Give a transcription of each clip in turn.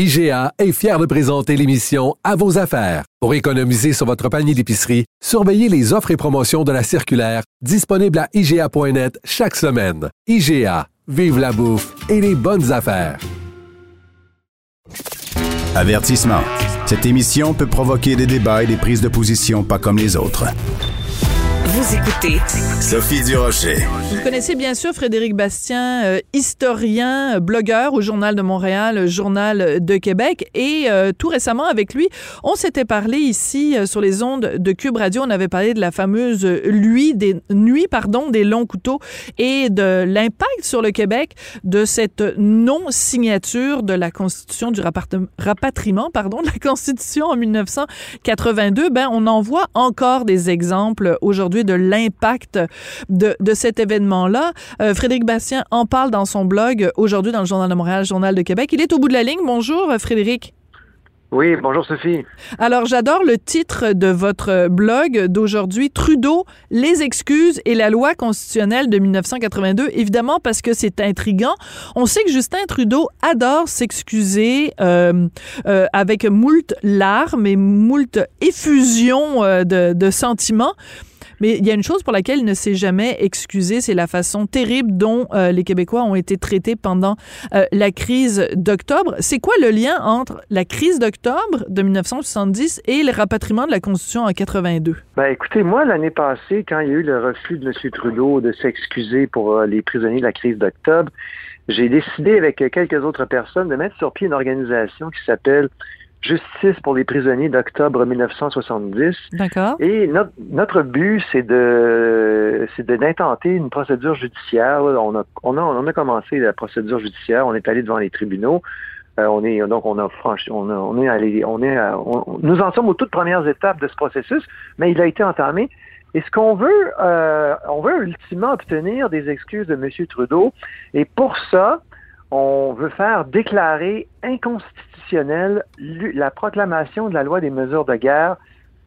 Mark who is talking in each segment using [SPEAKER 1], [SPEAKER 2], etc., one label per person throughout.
[SPEAKER 1] IGA est fier de présenter l'émission À vos affaires. Pour économiser sur votre panier d'épicerie, surveillez les offres et promotions de la circulaire disponible à IGA.net chaque semaine. IGA, vive la bouffe et les bonnes affaires.
[SPEAKER 2] Avertissement. Cette émission peut provoquer des débats et des prises de position pas comme les autres.
[SPEAKER 3] Vous écoutez
[SPEAKER 2] Sophie Durocher.
[SPEAKER 4] Vous connaissez bien sûr Frédéric Bastien, euh, historien, euh, blogueur au Journal de Montréal, Journal de Québec. Et euh, tout récemment, avec lui, on s'était parlé ici sur les ondes de Cube Radio. On avait parlé de la fameuse nuit des, nuit, pardon, des longs couteaux et de l'impact sur le Québec de cette non-signature de la Constitution, du rapatriement, pardon, de la Constitution en 1982. Ben, on en voit encore des exemples aujourd'hui de l'impact de, de, cet événement-là. Euh, Frédéric Bastien en parle dans son blog aujourd'hui dans le Journal de Montréal, Journal de Québec. Il est au bout de la ligne. Bonjour, Frédéric.
[SPEAKER 5] Oui, bonjour Sophie.
[SPEAKER 4] Alors, j'adore le titre de votre blog d'aujourd'hui, Trudeau, les excuses et la loi constitutionnelle de 1982, évidemment parce que c'est intriguant. On sait que Justin Trudeau adore s'excuser euh, euh, avec moult larmes et moult effusions euh, de, de sentiments. Mais il y a une chose pour laquelle il ne s'est jamais excusé, c'est la façon terrible dont euh, les Québécois ont été traités pendant euh, la crise d'octobre. C'est quoi le lien entre la crise d'octobre de 1970 et le rapatriement de la Constitution en 82?
[SPEAKER 5] Ben, écoutez, moi, l'année passée, quand il y a eu le refus de M. Trudeau de s'excuser pour euh, les prisonniers de la crise d'octobre, j'ai décidé avec quelques autres personnes de mettre sur pied une organisation qui s'appelle Justice pour les prisonniers d'octobre 1970.
[SPEAKER 4] D'accord.
[SPEAKER 5] Et notre, notre but, c'est de c'est d'intenter une procédure judiciaire. On a, on, a, on a commencé la procédure judiciaire, on est allé devant les tribunaux. Euh, on est donc on a franchi, on, a, on est allé, on est, on, nous en sommes aux toutes premières étapes de ce processus, mais il a été entamé. Et ce qu'on veut, euh, on veut ultimement obtenir des excuses de M. Trudeau. Et pour ça, on veut faire déclarer inconstitutionnelle la proclamation de la loi des mesures de guerre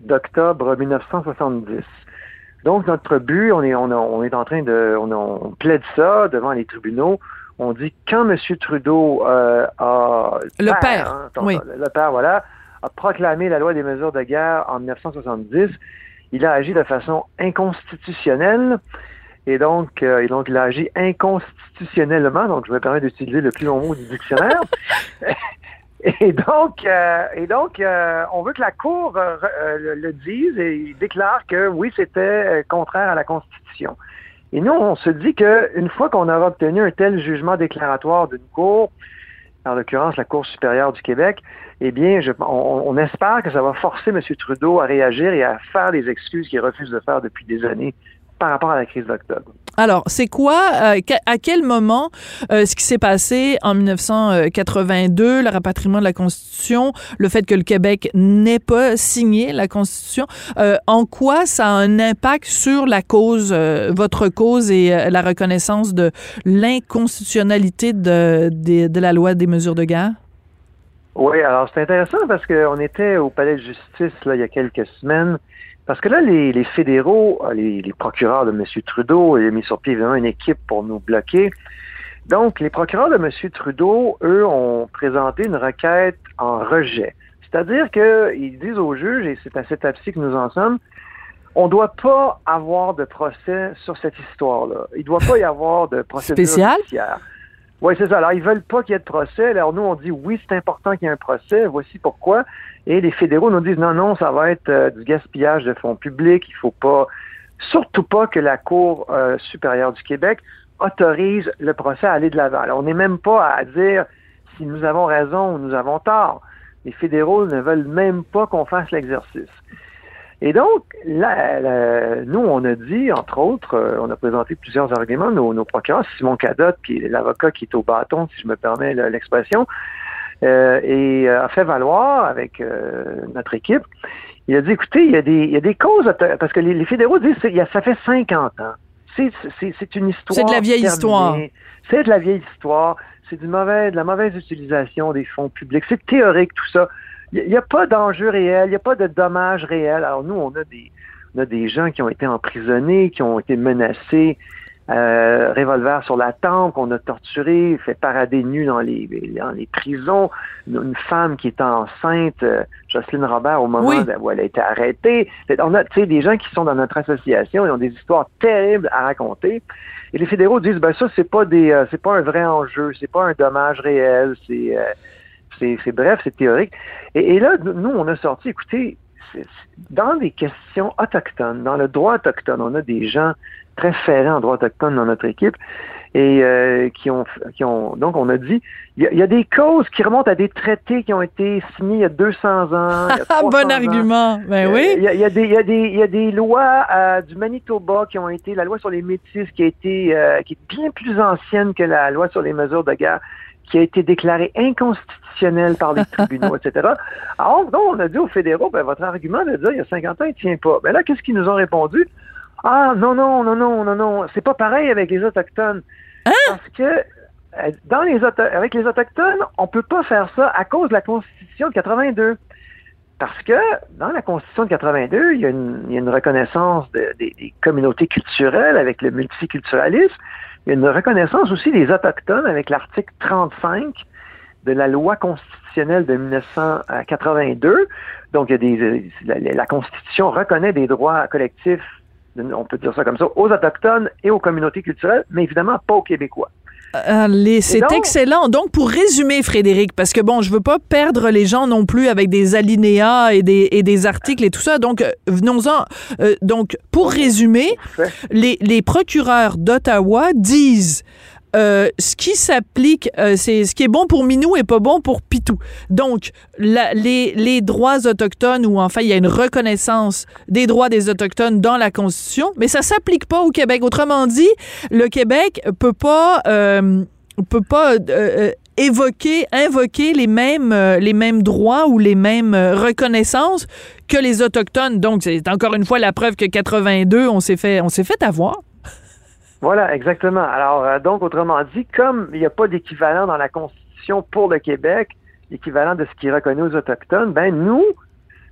[SPEAKER 5] d'octobre 1970. Donc, notre but, on est, on, est en train de, on, plaide ça devant les tribunaux. On dit quand M. Trudeau euh, a
[SPEAKER 4] le père, hein, oui.
[SPEAKER 5] le père, voilà, a proclamé la loi des mesures de guerre en 1970, il a agi de façon inconstitutionnelle. Et donc, euh, donc, il a agi inconstitutionnellement, donc je me permets d'utiliser le plus long mot du dictionnaire. et donc, euh, et donc euh, on veut que la Cour le, dise et déclare que oui, c'était contraire à la Constitution. Et nous, on se dit qu'une fois qu'on aura obtenu un tel jugement déclaratoire d'une Cour, en l'occurrence la Cour supérieure du Québec, eh bien, je, on, on, espère que ça va forcer M. Trudeau à réagir et à faire les excuses qu'il refuse de faire depuis des années par rapport à la crise d'octobre.
[SPEAKER 4] Alors, c'est quoi, euh, à quel moment euh, ce qui s'est passé en 1982, le rapatriement de la Constitution, le fait que le Québec n'ait pas signé la Constitution, euh, en quoi ça a un impact sur la cause, votre cause et la reconnaissance de l'inconstitutionnalité de, de, de la loi des mesures de guerre?
[SPEAKER 5] Oui, alors c'est intéressant parce qu'on était au Palais de justice là, il y a quelques semaines parce que là, les, fédéraux, euh, les, procureurs de M. Trudeau, ils ont mis sur pied évidemment une équipe pour nous bloquer. Donc, les procureurs de M. Trudeau, eux, ont présenté une requête en rejet. C'est-à-dire qu'ils disent aux juges, et c'est à cette étape-ci que nous en sommes, on ne doit pas avoir de procès sur cette histoire-là. Il ne doit pas y avoir de procédure
[SPEAKER 4] Spécial?
[SPEAKER 5] Oui, c'est ça. Alors, ils veulent pas qu'il y ait de procès. Alors, nous, on dit oui, c'est important qu'il y ait un procès. Voici pourquoi. Et les fédéraux nous disent non, non, ça va être euh, du gaspillage de fonds publics. Il faut pas, surtout pas que la Cour euh, supérieure du Québec autorise le procès à aller de l'avant. Alors, on n'est même pas à dire si nous avons raison ou nous avons tort. Les fédéraux ne veulent même pas qu'on fasse l'exercice. Et donc, là, nous, on a dit, entre autres, euh, on a présenté plusieurs arguments, nos, nos procureurs, Simon Cadotte, puis l'avocat qui est au bâton, si je me permets l'expression, euh, et euh, a fait valoir avec notre équipe. Il a dit, écoutez, il y a des, il y a des causes, parce que les, les fédéraux disent, ça fait 50 ans. C'est, une histoire.
[SPEAKER 4] C'est de la vieille
[SPEAKER 5] terminée.
[SPEAKER 4] histoire.
[SPEAKER 5] C'est de la vieille histoire. C'est du mauvais, de la mauvaise utilisation des fonds publics. C'est théorique, tout ça. Il n'y a, pas d'enjeu réel, il n'y a pas de dommages réels. Alors nous, on a des, on a des gens qui ont été emprisonnés, qui ont été menacés, euh, revolver sur la tempe, qu'on a torturé, fait parader nu dans les, dans les prisons. Une, une femme qui était enceinte, euh, Jocelyne Robert, au moment
[SPEAKER 4] Oui.
[SPEAKER 5] où elle a été arrêtée. On a, tu sais, des gens qui sont dans notre association, ils ont des histoires terribles à raconter. Et les fédéraux disent, ben ça, c'est pas des, euh, c'est pas un vrai enjeu, c'est pas un dommage réel, c'est, euh, c'est, bref, c'est théorique. Et, et là, nous, on a sorti, écoutez, dans les questions autochtones, dans le droit autochtone, on a des gens très ferrés en droit autochtone dans notre équipe et euh, qui ont, qui ont, donc on a dit, il y, a, il y a des causes qui remontent à des traités qui ont été signés il y a 200 ans. il y a
[SPEAKER 4] Ah,
[SPEAKER 5] 300
[SPEAKER 4] bon
[SPEAKER 5] ans.
[SPEAKER 4] argument. Ben oui.
[SPEAKER 5] Il y, a, il y a des, il y a des, il y a des lois euh, du Manitoba qui ont été, la loi sur les métis qui a été, euh, qui est bien plus ancienne que la loi sur les mesures de guerre, qui a été déclarée inconstitutionnelle par les tribunaux, etc. Alors, donc, on a dit aux fédéraux, ben, votre argument de dire il y a 50 ans, il tient pas. Ben là, qu'est-ce qu'ils nous ont répondu? Ah, non, non, non, non, non, non, c'est pas pareil avec les Autochtones. Parce que euh, dans les auto- avec les Autochtones, on peut pas faire ça à cause de la Constitution de 82. Parce que dans la Constitution de 82, il y a une, il y a une reconnaissance de- des, des communautés culturelles avec le multiculturalisme. Une reconnaissance aussi des Autochtones avec l'article 35 de la loi constitutionnelle de 1982. Donc, il y a des, euh, la, la Constitution reconnaît des droits collectifs, on peut dire ça comme ça, aux Autochtones et aux communautés culturelles, mais évidemment pas aux Québécois.
[SPEAKER 4] Allez, c'est excellent. Donc, pour résumer, Frédéric, parce que bon, je veux pas perdre les gens non plus avec des alinéas et des, et des articles et tout ça. Donc, euh, venons-en. Euh, donc, pour résumer, les procureurs d'Ottawa disent euh, ce qui s'applique, euh, c'est ce qui est bon pour Minou est pas bon pour Pitou. Donc, les, droits autochtones, ou enfin, il y a une reconnaissance des droits des autochtones dans la Constitution, mais ça s'applique pas au Québec. Autrement dit, le Québec peut pas euh, peut pas évoquer, invoquer les mêmes les mêmes droits ou les mêmes reconnaissances que les autochtones. Donc, c'est encore une fois la preuve que 82, on s'est fait on s'est fait avoir.
[SPEAKER 5] Voilà, exactement. Alors, euh, donc, autrement dit, comme il n'y a pas d'équivalent dans la Constitution pour le Québec, l'équivalent de ce qui est reconnu aux Autochtones, ben nous,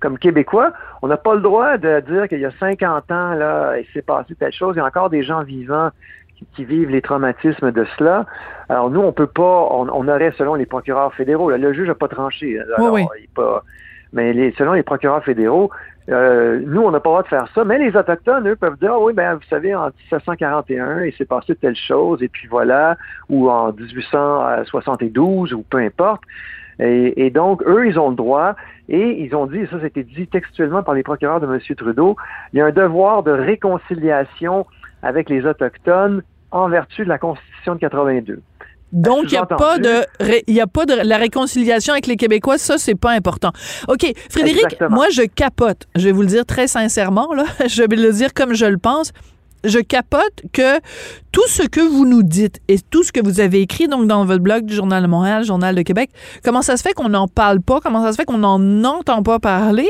[SPEAKER 5] comme Québécois, on n'a pas le droit de dire qu'il y a 50 ans, là, il s'est passé telle chose. Il y a encore des gens vivants qui, qui vivent les traumatismes de cela. Alors, nous, on peut pas, on, on aurait, selon les procureurs fédéraux, là, le juge n'a pas tranché. Alors,
[SPEAKER 4] oui.
[SPEAKER 5] il pas, mais les, selon les procureurs fédéraux, euh, nous, on n'a pas le droit de faire ça, mais les Autochtones, eux, peuvent dire, ah oui, ben, vous savez, en 1741, il s'est passé telle chose, et puis voilà, ou en 1872, ou peu importe. Et, et donc, eux, ils ont le droit, et ils ont dit, et ça, c'était dit textuellement par les procureurs de M. Trudeau, il y a un devoir de réconciliation avec les Autochtones en vertu de la Constitution de 82.
[SPEAKER 4] Donc, il n'y a pas de, y a pas de la réconciliation avec les Québécois. Ça, c'est pas important. OK. Frédéric,
[SPEAKER 5] Exactement.
[SPEAKER 4] moi, je capote. Je vais vous le dire très sincèrement, là. Je vais le dire comme je le pense. Je capote que tout ce que vous nous dites et tout ce que vous avez écrit donc dans votre blog du Journal de Montréal, Journal de Québec, comment ça se fait qu'on n'en parle pas? Comment ça se fait qu'on n'en entend pas parler?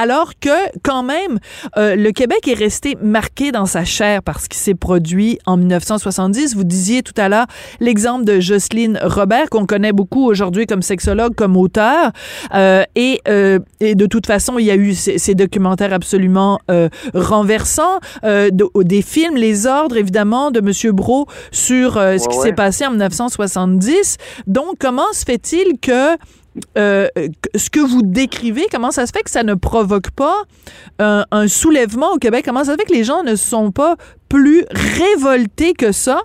[SPEAKER 4] Alors que, quand même, euh, le Québec est resté marqué dans sa chair par ce qui s'est produit en 1970. Vous disiez tout à l'heure l'exemple de Jocelyne Robert, qu'on connaît beaucoup aujourd'hui comme sexologue, comme auteur. Euh, et, euh, et de toute façon, il y a eu ces, ces documentaires absolument renversants, de- des films, Les Ordres, évidemment, de M. Brault sur ce
[SPEAKER 5] Ouais,
[SPEAKER 4] qui
[SPEAKER 5] ouais.
[SPEAKER 4] s'est passé en 1970. Donc, comment se fait-il que euh, ce que vous décrivez, comment ça se fait que ça ne provoque pas un, un soulèvement au Québec? Comment ça se fait que les gens ne sont pas plus révoltés que ça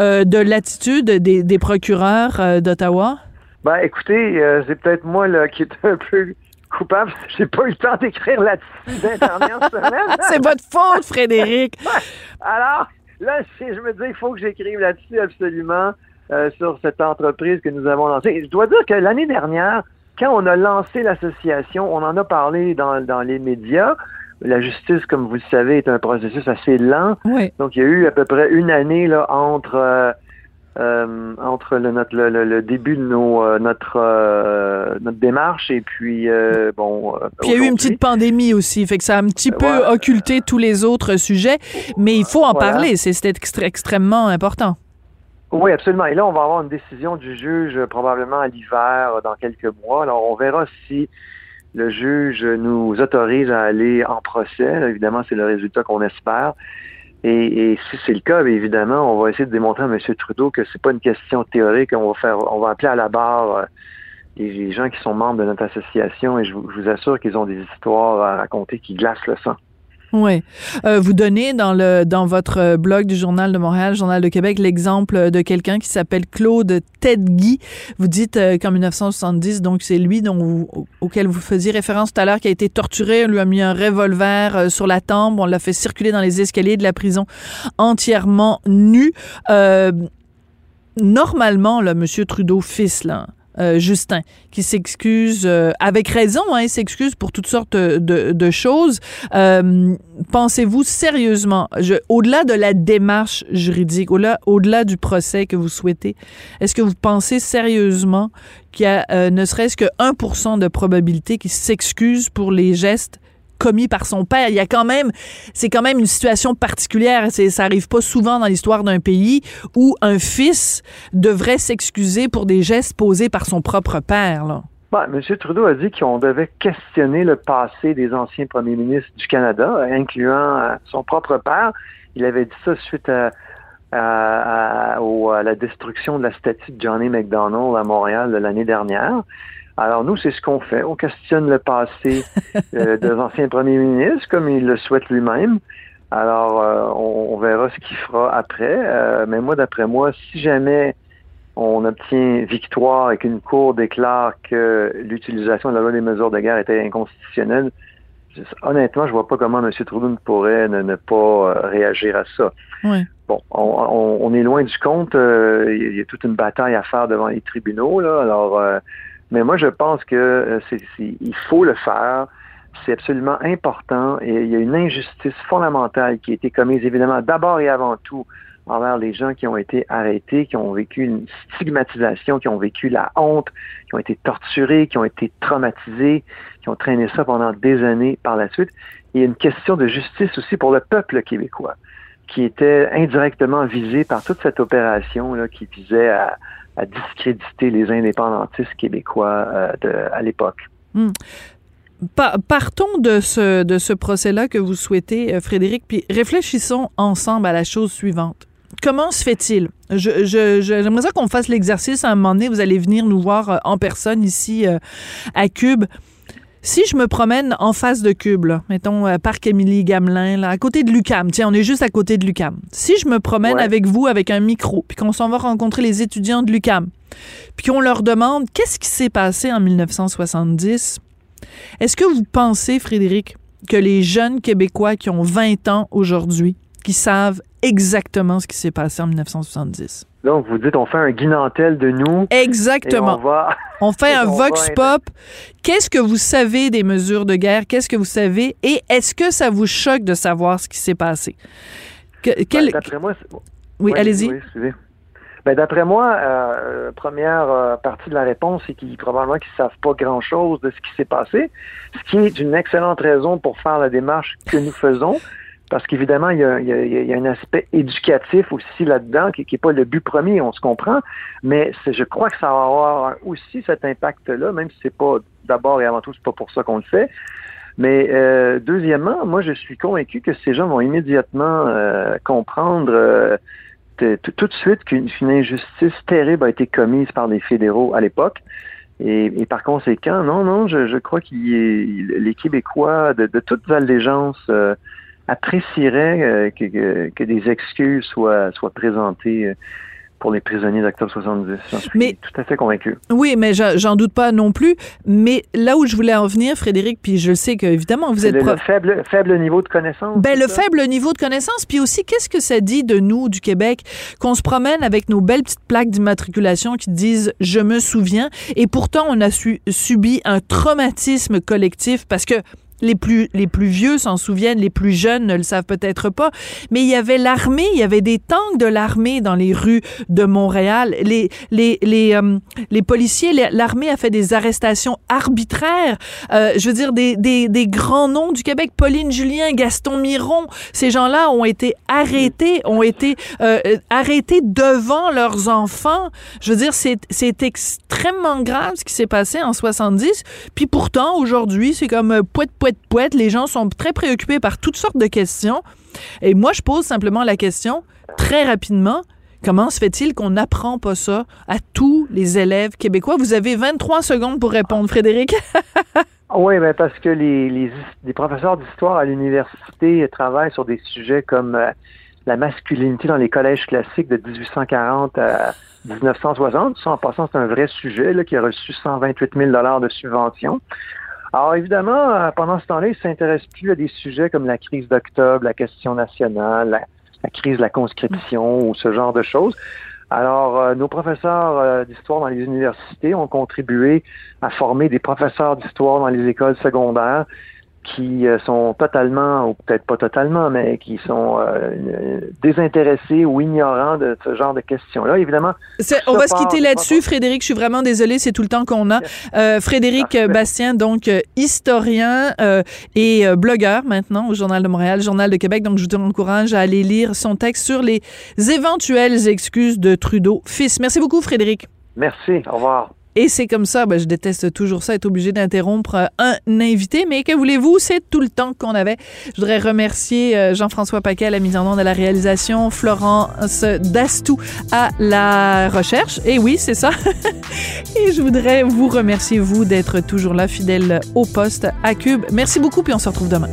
[SPEAKER 4] euh, de l'attitude des, des procureurs euh, d'Ottawa?
[SPEAKER 5] Ben, écoutez, euh, c'est peut-être moi là, qui est un peu coupable. J'ai pas eu le temps d'écrire là-dessus dans les dernières semaines.
[SPEAKER 4] C'est votre faute, Frédéric!
[SPEAKER 5] Alors, là, je me dis, il faut que j'écrive là-dessus absolument euh, sur cette entreprise que nous avons lancée. Je dois dire que l'année dernière, quand on a lancé l'association, on en a parlé dans, dans les médias. La justice, comme vous le savez, est un processus assez lent.
[SPEAKER 4] Oui.
[SPEAKER 5] Donc, il y a eu à peu près une année là, entre euh, euh, entre le, notre, le, le- le début de nos, euh, notre, euh, notre démarche et puis, bon.
[SPEAKER 4] Puis il y a eu une petite pandémie aussi, fait que ça a un petit peu
[SPEAKER 5] Ouais.
[SPEAKER 4] occulté tous les autres sujets, mais il faut en
[SPEAKER 5] Voilà.
[SPEAKER 4] parler, c'est extrêmement important.
[SPEAKER 5] Oui, absolument. Et là, on va avoir une décision du juge euh, probablement à l'hiver, euh, dans quelques mois. Alors, on verra si le juge nous autorise à aller en procès. Évidemment, c'est le résultat qu'on espère. Et, si c'est le cas, évidemment, on va essayer de démontrer à M. Trudeau que c'est pas une question théorique. On va faire, on va appeler à la barre euh, les, gens qui sont membres de notre association et je vous assure qu'ils ont des histoires à raconter qui glacent le sang.
[SPEAKER 4] Oui. Euh, vous donnez dans le dans votre euh, blog du Journal de Montréal, Journal de Québec, l'exemple de quelqu'un qui s'appelle Claude Tedguy. Vous dites euh, qu'en 1970, donc c'est lui dont vous- au- auquel vous faisiez référence tout à l'heure, qui a été torturé. On lui a mis un revolver euh, sur la tempe. On l'a fait circuler dans les escaliers de la prison entièrement nu. Euh, normalement, là, Monsieur Trudeau, fils, là, euh, Justin, qui s'excuse euh, avec raison, hein, il s'excuse pour toutes sortes de, de choses. Euh, Pensez-vous sérieusement, au-delà de la démarche juridique, au-delà au-delà du procès que vous souhaitez, est-ce que vous pensez sérieusement qu'il y a euh, ne serait-ce que 1% de probabilité qu'il s'excuse pour les gestes commis par son père. Il y a quand même, c'est quand même une situation particulière. Ça arrive pas souvent dans l'histoire d'un pays où un fils devrait s'excuser pour des gestes posés par son propre père. Là.
[SPEAKER 5] M. Trudeau a dit qu'on devait questionner le passé des anciens premiers ministres du Canada, incluant euh, son propre père. Il avait dit ça suite à, à- la destruction de la statue de Johnny McDonald à Montréal l'année dernière. Alors nous, c'est ce qu'on fait. On questionne le passé euh, des anciens premiers ministres, comme il le souhaite lui-même. Alors, euh, on, on verra ce qu'il fera après. Euh, mais moi, d'après moi, si jamais on obtient victoire et qu'une cour déclare que l'utilisation de la loi des mesures de guerre était inconstitutionnelle, honnêtement, je vois pas comment M. Trudeau ne pourrait ne, ne pas euh, réagir à ça. Bon, on, on- on est loin du compte. euh, Il y, a- il y a toute une bataille à faire devant les tribunaux. Là, alors, euh, mais moi, je pense que euh, il faut le faire. C'est absolument important et il y a une injustice fondamentale qui a été commise, évidemment, d'abord et avant tout envers les gens qui ont été arrêtés, qui ont vécu une stigmatisation, qui ont vécu la honte, qui ont été torturés, qui ont été traumatisés, qui ont traîné ça pendant des années par la suite. Il y a une question de justice aussi pour le peuple québécois, qui était indirectement visé par toute cette opération là, qui visait à, discréditer les indépendantistes québécois euh, à l'époque.
[SPEAKER 4] Pa- partons de ce, de ce procès-là que vous souhaitez, euh, Frédéric, puis réfléchissons ensemble à la chose suivante. Comment se fait-il? Je, je, je- j'aimerais ça qu'on fasse l'exercice à un moment donné. Vous allez venir nous voir euh, en personne ici à Cube. Si je me promène en face de Cube, là, mettons euh, Parc Émilie Gamelin, là, à côté de Lucam, tiens, on est juste à côté de Lucam. Si je me promène
[SPEAKER 5] Ouais.
[SPEAKER 4] avec vous avec un micro, puis qu'on s'en va rencontrer les étudiants de Lucam, puis qu'on leur demande qu'est-ce qui s'est passé en 1970, est-ce que vous pensez, Frédéric, que les jeunes Québécois qui ont 20 ans aujourd'hui, qui savent exactement ce qui s'est passé en 1970?
[SPEAKER 5] Donc, vous dites, on fait un guinantel de nous.
[SPEAKER 4] Exactement.
[SPEAKER 5] On va...
[SPEAKER 4] On fait un
[SPEAKER 5] on
[SPEAKER 4] vox
[SPEAKER 5] va
[SPEAKER 4] pop. Qu'est-ce que vous savez des mesures de guerre? Qu'est-ce que vous savez? Et est-ce que ça vous choque de savoir ce qui s'est passé? Que- quel-
[SPEAKER 5] Ben, D'après moi,
[SPEAKER 4] oui, allez-y.
[SPEAKER 5] oui. Ben, d'après moi, euh, première euh, partie de la réponse, c'est qu'ils probablement qu'ils savent pas grand-chose de ce qui s'est passé, ce qui est une excellente raison pour faire la démarche que nous faisons, parce qu'évidemment, il y, a, il, il y a un aspect éducatif aussi là-dedans, qui n'est pas le but premier, on se comprend, mais je crois que ça va avoir aussi cet impact-là, même si c'est pas d'abord et avant tout, c'est pas pour ça qu'on le fait. Mais euh, deuxièmement, moi, je suis convaincu que ces gens vont immédiatement euh, comprendre euh, tout de suite qu'une injustice terrible a été commise par les fédéraux à l'époque. Et, et par conséquent, non, non, je, je crois ait- les Québécois de, de toutes allégeances apprécieraient euh, que, que, que des excuses soient, soient présentées euh, pour les prisonniers d'octobre 70. J'en suis
[SPEAKER 4] Mais-
[SPEAKER 5] tout à fait convaincu.
[SPEAKER 4] Oui, mais j'en doute pas non plus. Mais là où je voulais en venir, Frédéric, puis je le sais qu'évidemment, vous
[SPEAKER 5] C'est
[SPEAKER 4] êtes
[SPEAKER 5] le, le
[SPEAKER 4] prof.
[SPEAKER 5] faible, faible niveau de connaissance.
[SPEAKER 4] Ben, le
[SPEAKER 5] ça?
[SPEAKER 4] faible niveau de connaissance, puis aussi, qu'est-ce que ça dit de nous, du Québec, qu'on se promène avec nos belles petites plaques d'immatriculation qui disent « Je me souviens », et pourtant, on a su- subi un traumatisme collectif parce que les plus, les plus vieux s'en souviennent, les plus jeunes ne le savent peut-être pas, mais il y avait l'armée, il y avait des tanks de l'armée dans les rues de Montréal. Les, les, les, euh, les policiers, l'armée a fait des arrestations arbitraires. Euh, je veux dire, des, des, des, grands noms du Québec, Pauline Julien, Gaston Miron, ces gens-là ont été arrêtés, ont été euh, arrêtés devant leurs enfants. Je veux dire, c'est extrêmement grave ce qui s'est passé en 70. Puis pourtant, aujourd'hui, c'est comme poète, Les gens sont très préoccupés par toutes sortes de questions. Et moi, je pose simplement la question, très rapidement, comment se fait-il qu'on n'apprend pas ça à tous les élèves québécois? Vous avez 23 secondes pour répondre, Frédéric.
[SPEAKER 5] oui, ben parce que les, professeurs d'histoire à l'université travaillent sur des sujets comme euh, la masculinité dans les collèges classiques de 1840 à 1960. Ça, en passant, c'est un vrai sujet là, qui a reçu 128 000 de subventions. Alors évidemment, euh, pendant ce temps-là, ils ne s'intéressent plus à des sujets comme la crise d'octobre, la question nationale, la, crise de la conscription ou ce genre de choses. Alors, euh, nos professeurs euh, d'histoire dans les universités ont contribué à former des professeurs d'histoire dans les écoles secondaires qui euh, sont totalement, ou peut-être pas totalement, mais qui sont euh, désintéressés ou ignorants de ce genre de questions-là. Évidemment.
[SPEAKER 4] On va se quitter là-dessus, Frédéric. Je suis vraiment désolée, c'est tout le temps qu'on a. Euh, Frédéric Bastien, donc historien et blogueur maintenant au Journal de Montréal, Journal de Québec. Donc, je vous encourage à aller lire son texte sur les éventuelles excuses de Trudeau fils. Merci beaucoup, Frédéric.
[SPEAKER 5] Merci. Au revoir.
[SPEAKER 4] Et c'est comme ça, ben, je déteste toujours ça, être obligé d'interrompre euh, un invité, mais que voulez-vous, c'est tout le temps qu'on avait. Je voudrais remercier euh, Jean-François Paquet à la mise en onde à la réalisation, Florence Dastou à la recherche. Et oui, c'est ça. Et je voudrais vous remercier, vous, d'être toujours là, fidèle au poste à Cube. Merci beaucoup, puis on se retrouve demain.